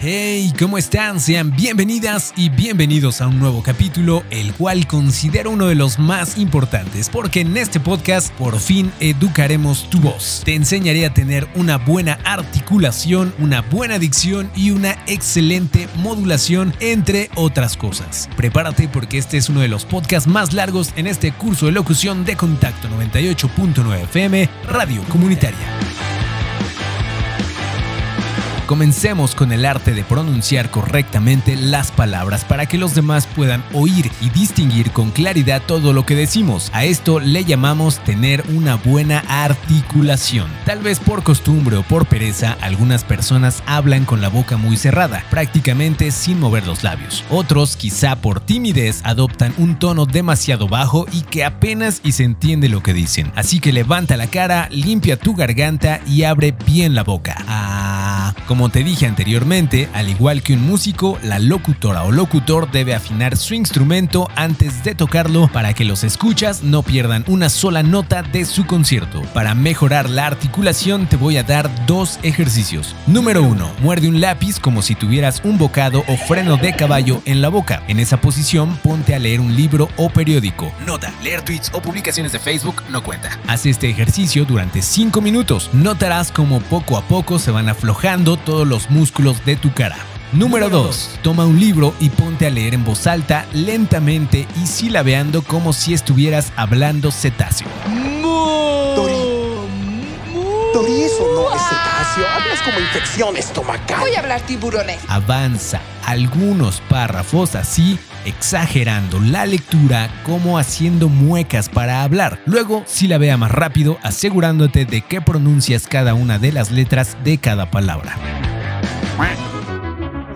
Hey, ¿cómo están? Sean bienvenidas y bienvenidos a un nuevo capítulo, el cual considero uno de los más importantes, porque en este podcast por fin educaremos tu voz. Te enseñaré a tener una buena articulación, una buena dicción y una excelente modulación, entre otras cosas. Prepárate porque este es uno de los podcasts más largos en este curso de locución de Contacto 98.9 FM, Radio Comunitaria. Comencemos con el arte de pronunciar correctamente las palabras para que los demás puedan oír y distinguir con claridad todo lo que decimos. A esto le llamamos tener una buena articulación. Tal vez por costumbre o por pereza, algunas personas hablan con la boca muy cerrada, prácticamente sin mover los labios. Otros, quizá por timidez, adoptan un tono demasiado bajo y que apenas y se entiende lo que dicen. Así que levanta la cara, limpia tu garganta y abre bien la boca. Ah, como te dije anteriormente, al igual que un músico, la locutora o locutor debe afinar su instrumento antes de tocarlo para que los escuchas no pierdan una sola nota de su concierto. Para mejorar la articulación te voy a dar dos ejercicios. Número 1. Muerde un lápiz como si tuvieras un bocado o freno de caballo en la boca. En esa posición ponte a leer un libro o periódico. Nota, leer tweets o publicaciones de Facebook no cuenta. Haz este ejercicio durante 5 minutos. Notarás como poco a poco se van aflojando todos los músculos de tu cara. Número 2. Toma un libro y ponte a leer en voz alta, lentamente y silabeando como si estuvieras hablando cetáceo. Dori. Dori, eso no es cetáceo. Hablas como infección estomacal. Voy a hablar tiburones. Avanza algunos párrafos así, exagerando la lectura como haciendo muecas para hablar. Luego silabea más rápido, asegurándote de que pronuncias cada una de las letras de cada palabra.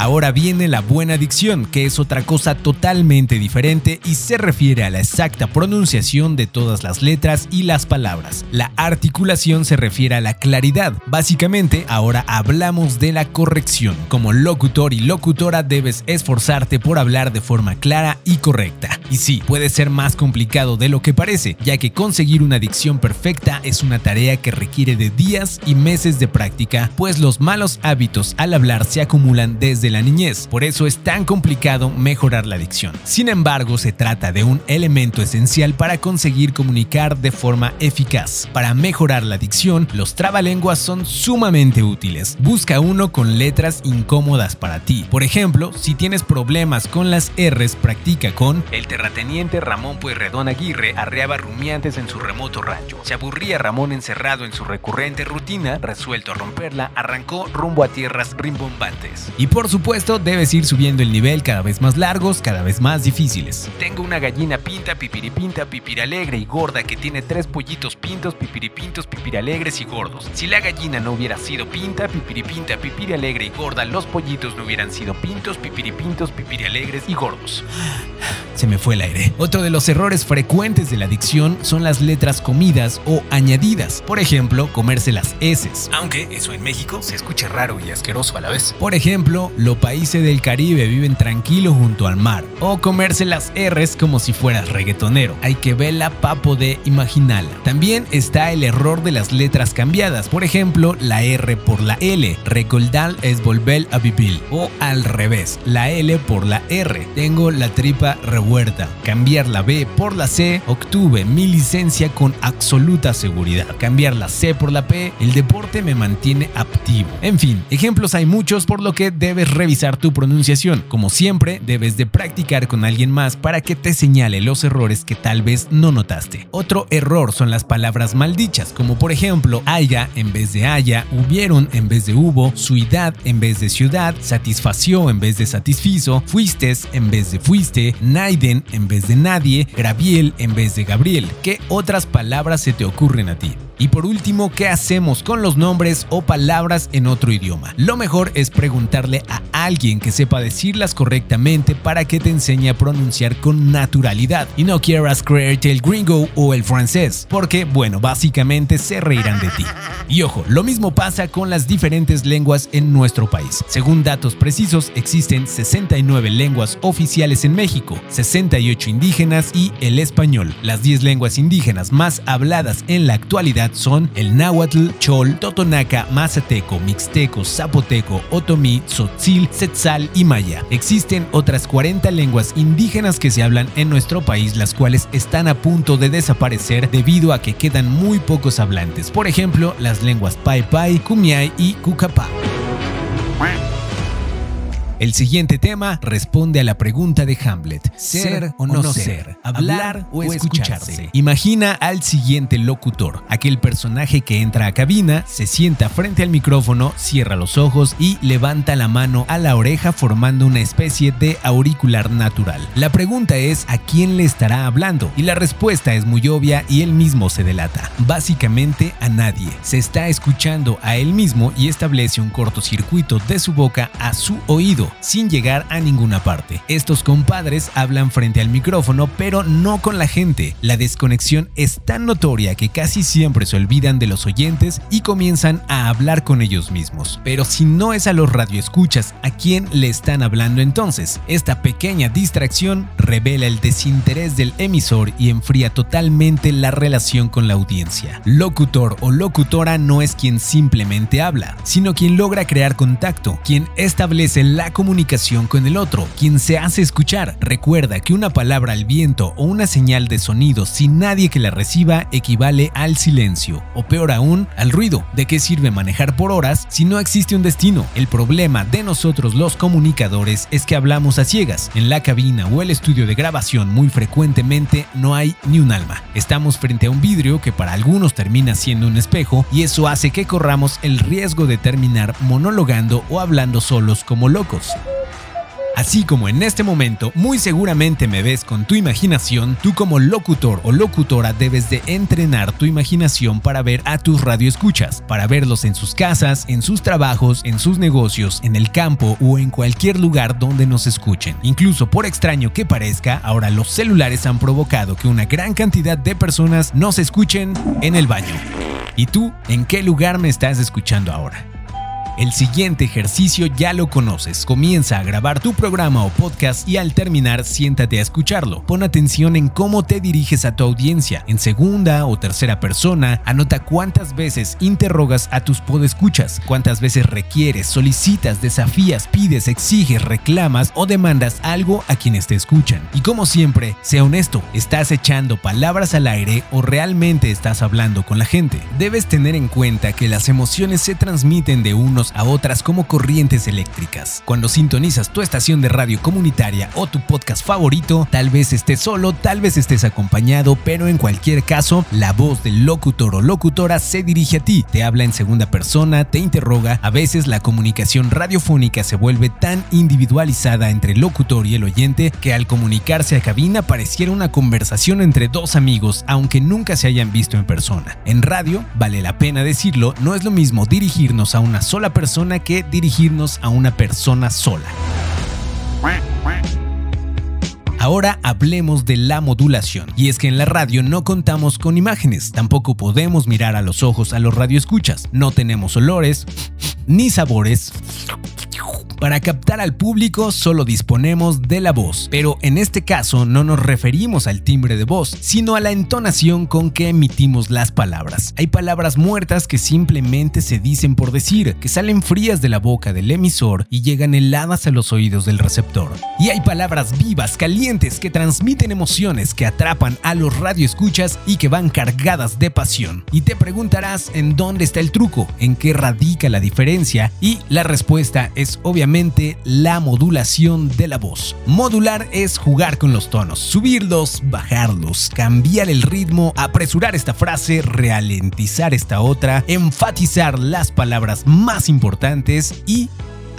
Ahora viene la buena dicción, que es otra cosa totalmente diferente y se refiere a la exacta pronunciación de todas las letras y las palabras. La articulación se refiere a la claridad. Básicamente, ahora hablamos de la corrección. Como locutor y locutora debes esforzarte por hablar de forma clara y correcta. Y sí, puede ser más complicado de lo que parece, ya que conseguir una dicción perfecta es una tarea que requiere de días y meses de práctica, pues los malos hábitos al hablar se acumulan desde la niñez, por eso es tan complicado mejorar la dicción. Sin embargo, se trata de un elemento esencial para conseguir comunicar de forma eficaz. Para mejorar la dicción, los trabalenguas son sumamente útiles. Busca uno con letras incómodas para ti. Por ejemplo, si tienes problemas con las R's, practica con el terrateniente Ramón Pueyrredón Aguirre arreaba rumiantes en su remoto rancho. Se aburría Ramón encerrado en su recurrente rutina, resuelto a romperla, arrancó rumbo a tierras rimbombantes. Y por supuesto, supuesto, debes ir subiendo el nivel cada vez más largos, cada vez más difíciles. Tengo una gallina pinta, pipiripinta, pipiralegre y gorda que tiene tres pollitos pintos, pipiripintos, pipiralegres y gordos. Si la gallina no hubiera sido pinta, pipiripinta, pipiralegre y gorda, los pollitos no hubieran sido pintos, pipiripintos, pipiralegres y gordos. Se me fue el aire. Otro de los errores frecuentes de la dicción son las letras comidas o añadidas. Por ejemplo, comerse las S. Aunque eso en México se escucha raro y asqueroso a la vez. Por ejemplo, países del Caribe viven tranquilos junto al mar. O comerse las R's como si fueras reggaetonero. Hay que verla para poder imaginarla. También está el error de las letras cambiadas. Por ejemplo, la R por la L. Recordar es volver a vivir. O al revés, la L por la R. Tengo la tripa revuelta Cambiar la B por la C, obtuve mi licencia con absoluta seguridad. Cambiar la C por la P, el deporte me mantiene activo. En fin, ejemplos hay muchos por lo que debes revisar tu pronunciación. Como siempre, debes de practicar con alguien más para que te señale los errores que tal vez no notaste. Otro error son las palabras maldichas, como por ejemplo haya en vez de haya, hubieron en vez de hubo, suidad en vez de ciudad, satisfació en vez de satisfizo, fuiste en vez de fuiste, naide en vez de nadie, Graviel en vez de Gabriel. ¿Qué otras palabras se te ocurren a ti? Y por último, ¿qué hacemos con los nombres o palabras en otro idioma? Lo mejor es preguntarle a alguien que sepa decirlas correctamente para que te enseñe a pronunciar con naturalidad y no quieras creerte el gringo o el francés, porque bueno, básicamente se reirán de ti. Y ojo, lo mismo pasa con las diferentes lenguas en nuestro país. Según datos precisos, existen 69 lenguas oficiales en México, 68 indígenas y el español. Las 10 lenguas indígenas más habladas en la actualidad son el náhuatl, chol, totonaca, mazateco, mixteco, zapoteco, otomí, tzotzil, setzal y maya. Existen otras 40 lenguas indígenas que se hablan en nuestro país, las cuales están a punto de desaparecer debido a que quedan muy pocos hablantes. Por ejemplo, las lenguas Pai Pai, Kumiai y Kukapa. El siguiente tema responde a la pregunta de Hamlet: ¿ser o no ser? ¿Hablar o escucharse? Imagina al siguiente locutor, aquel personaje que entra a cabina, se sienta frente al micrófono, cierra los ojos y levanta la mano a la oreja formando una especie de auricular natural. La pregunta es ¿a quién le estará hablando? Y la respuesta es muy obvia y él mismo se delata. Básicamente a nadie. Se está escuchando a él mismo y establece un cortocircuito de su boca a su oído sin llegar a ninguna parte. Estos compadres hablan frente al micrófono, pero no con la gente. La desconexión es tan notoria que casi siempre se olvidan de los oyentes y comienzan a hablar con ellos mismos. Pero si no es a los radioescuchas, ¿a quién le están hablando entonces? Esta pequeña distracción revela el desinterés del emisor y enfría totalmente la relación con la audiencia. Locutor o locutora no es quien simplemente habla, sino quien logra crear contacto, quien establece la comunicación con el otro, quien se hace escuchar. Recuerda que una palabra al viento o una señal de sonido sin nadie que la reciba equivale al silencio, o peor aún, al ruido. ¿De qué sirve manejar por horas si no existe un destino? El problema de nosotros los comunicadores es que hablamos a ciegas. En la cabina o el estudio de grabación muy frecuentemente no hay ni un alma. Estamos frente a un vidrio que para algunos termina siendo un espejo y eso hace que corramos el riesgo de terminar monologando o hablando solos como locos. Así como en este momento muy seguramente me ves con tu imaginación, tú como locutor o locutora debes de entrenar tu imaginación para ver a tus radioescuchas, para verlos en sus casas, en sus trabajos, en sus negocios, en el campo o en cualquier lugar donde nos escuchen. Incluso por extraño que parezca, ahora los celulares han provocado que una gran cantidad de personas nos escuchen en el baño. ¿Y tú en qué lugar me estás escuchando ahora? El siguiente ejercicio ya lo conoces. Comienza a grabar tu programa o podcast y al terminar siéntate a escucharlo. Pon atención en cómo te diriges a tu audiencia. En segunda o tercera persona, anota cuántas veces interrogas a tus podescuchas, cuántas veces requieres, solicitas, desafías, pides, exiges, reclamas o demandas algo a quienes te escuchan. Y como siempre, sea honesto, ¿estás echando palabras al aire o realmente estás hablando con la gente? Debes tener en cuenta que las emociones se transmiten de a otras como corrientes eléctricas. Cuando sintonizas tu estación de radio comunitaria o tu podcast favorito, tal vez estés solo, tal vez estés acompañado, pero en cualquier caso, la voz del locutor o locutora se dirige a ti, te habla en segunda persona, te interroga, a veces la comunicación radiofónica se vuelve tan individualizada entre el locutor y el oyente que al comunicarse a cabina pareciera una conversación entre dos amigos, aunque nunca se hayan visto en persona. En radio, vale la pena decirlo, no es lo mismo dirigirnos a una sola persona que dirigirnos a una persona sola. Ahora hablemos de la modulación. Y es que en la radio no contamos con imágenes, tampoco podemos mirar a los ojos a los radioescuchas, no tenemos olores ni sabores para captar al público solo disponemos de la voz, pero en este caso no nos referimos al timbre de voz, sino a la entonación con que emitimos las palabras. Hay palabras muertas que simplemente se dicen por decir, que salen frías de la boca del emisor y llegan heladas a los oídos del receptor. Y hay palabras vivas, calientes, que transmiten emociones, que atrapan a los radioescuchas y que van cargadas de pasión. Y te preguntarás en dónde está el truco, en qué radica la diferencia, y la respuesta es obviamente la modulación de la voz. Modular es jugar con los tonos, subirlos, bajarlos, cambiar el ritmo, apresurar esta frase, ralentizar esta otra, enfatizar las palabras más importantes y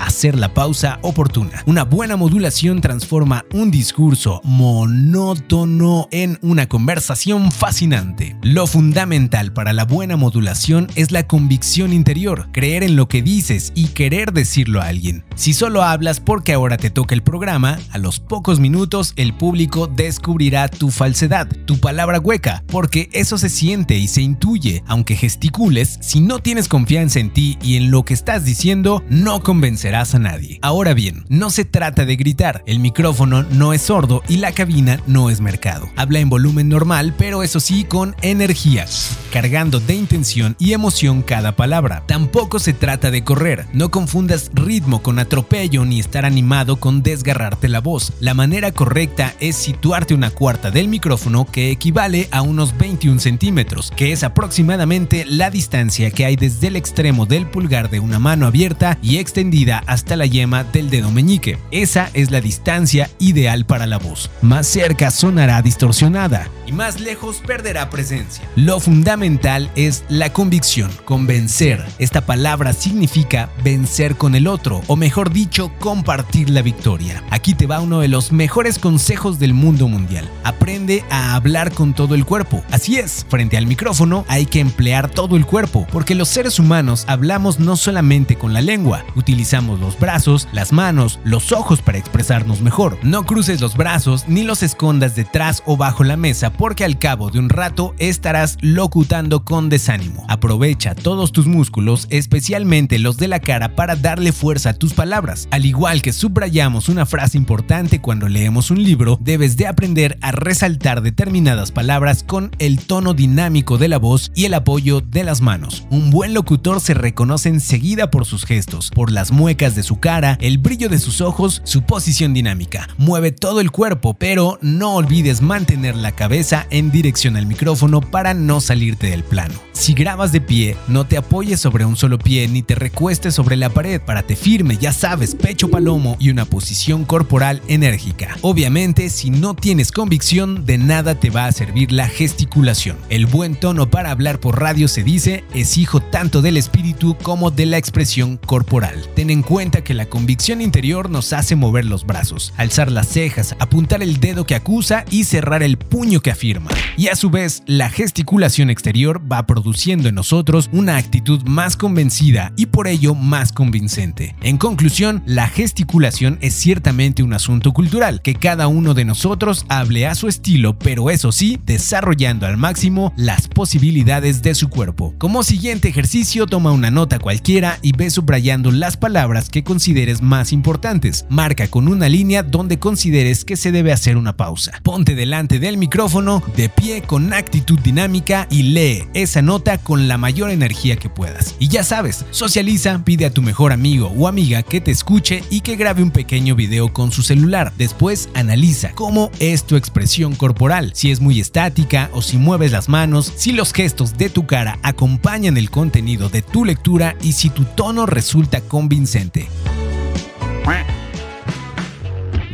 hacer la pausa oportuna. Una buena modulación transforma un discurso monótono en una conversación fascinante. Lo fundamental para la buena modulación es la convicción interior, creer en lo que dices y querer decirlo a alguien. Si solo hablas porque ahora te toca el programa, a los pocos minutos el público descubrirá tu falsedad, tu palabra hueca, porque eso se siente y se intuye, aunque gesticules, si no tienes confianza en ti y en lo que estás diciendo, no convencerás a nadie. Ahora bien, no se trata de gritar, el micrófono no es sordo y la cabina no es mercado. Habla en volumen normal, pero eso sí con energía, cargando de intención y emoción cada palabra. Tampoco se trata de correr, no confundas ritmo con atropello ni estar animado con desgarrarte la voz. La manera correcta es situarte una cuarta del micrófono que equivale a unos 21 centímetros, que es aproximadamente la distancia que hay desde el extremo del pulgar de una mano abierta y extendida hasta la yema del dedo meñique. Esa es la distancia ideal para la voz. Más cerca sonará distorsionada y más lejos perderá presencia. Lo fundamental es la convicción, convencer. Esta palabra significa vencer con el otro, o mejor dicho, compartir la victoria. Aquí te va uno de los mejores consejos del mundo mundial. Aprende a hablar con todo el cuerpo. Así es, frente al micrófono hay que emplear todo el cuerpo, porque los seres humanos hablamos no solamente con la lengua, utilizamos los brazos, las manos, los ojos para expresarnos mejor. No cruces los brazos ni los escondas detrás o bajo la mesa porque al cabo de un rato estarás locutando con desánimo. Aprovecha todos tus músculos, especialmente los de la cara, para darle fuerza a tus palabras. Al igual que subrayamos una frase importante cuando leemos un libro, debes de aprender a resaltar determinadas palabras con el tono dinámico de la voz y el apoyo de las manos. Un buen locutor se reconoce enseguida por sus gestos, por las muecas de su cara, el brillo de sus ojos, su posición dinámica. Mueve todo el cuerpo, pero no olvides mantener la cabeza en dirección al micrófono para no salirte del plano. Si grabas de pie, no te apoyes sobre un solo pie ni te recuestes sobre la pared. Párate firme, ya sabes, pecho palomo y una posición corporal enérgica. Obviamente, si no tienes convicción, de nada te va a servir la gesticulación. El buen tono para hablar por radio se dice es hijo tanto del espíritu como de la expresión corporal. Ten en cuenta que la convicción interior nos hace mover los brazos, alzar las cejas, apuntar el dedo que acusa y cerrar el puño que afirma. Y a su vez, la gesticulación exterior va produciendo en nosotros una actitud más convencida y por ello más convincente. En conclusión, la gesticulación es ciertamente un asunto cultural, que cada uno de nosotros hable a su estilo, pero eso sí, desarrollando al máximo las posibilidades de su cuerpo. Como siguiente ejercicio, toma una nota cualquiera y ve subrayando las palabras que consideres más importantes. Marca con una línea donde consideres que se debe hacer una pausa. Ponte delante del micrófono, de pie con actitud dinámica y lee esa nota con la mayor energía que puedas. Y ya sabes, socializa, pide a tu mejor amigo o amiga que te escuche y que grabe un pequeño video con su celular. Después analiza cómo es tu expresión corporal, si es muy estática o si mueves las manos, si los gestos de tu cara acompañan el contenido de tu lectura y si tu tono resulta convincente.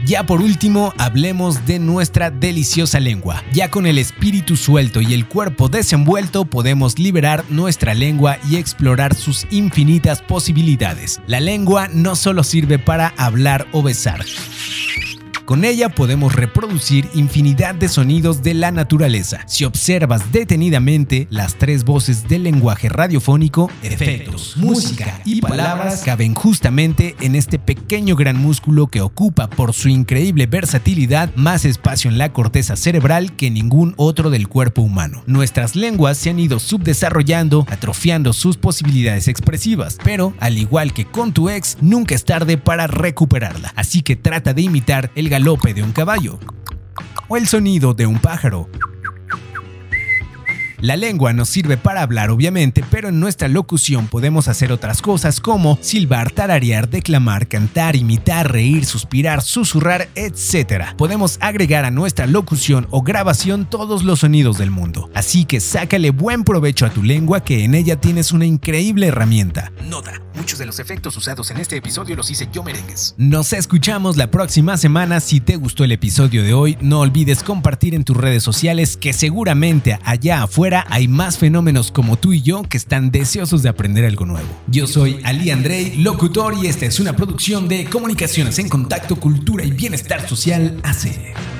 Ya por último, hablemos de nuestra deliciosa lengua. Ya con el espíritu suelto y el cuerpo desenvuelto podemos liberar nuestra lengua y explorar sus infinitas posibilidades. La lengua no solo sirve para hablar o besar. Con ella podemos reproducir infinidad de sonidos de la naturaleza. Si observas detenidamente las tres voces del lenguaje radiofónico, efectos, música y palabras caben justamente en este pequeño gran músculo que ocupa por su increíble versatilidad más espacio en la corteza cerebral que ningún otro del cuerpo humano. Nuestras lenguas se han ido subdesarrollando, atrofiando sus posibilidades expresivas, pero al igual que con tu ex, nunca es tarde para recuperarla. Así que trata de imitar el galope de un caballo o el sonido de un pájaro. La lengua nos sirve para hablar obviamente, pero en nuestra locución podemos hacer otras cosas como silbar, tararear, declamar, cantar, imitar, reír, suspirar, susurrar, etc. Podemos agregar a nuestra locución o grabación todos los sonidos del mundo. Así que sácale buen provecho a tu lengua que en ella tienes una increíble herramienta. Nota. Muchos de los efectos usados en este episodio los hice yo merengues. Nos escuchamos la próxima semana. Si te gustó el episodio de hoy, no olvides compartir en tus redes sociales que seguramente allá afuera hay más fenómenos como tú y yo que están deseosos de aprender algo nuevo. Yo soy Ali Andrei, locutor y esta es una producción de Comunicaciones en Contacto, Cultura y Bienestar Social AC.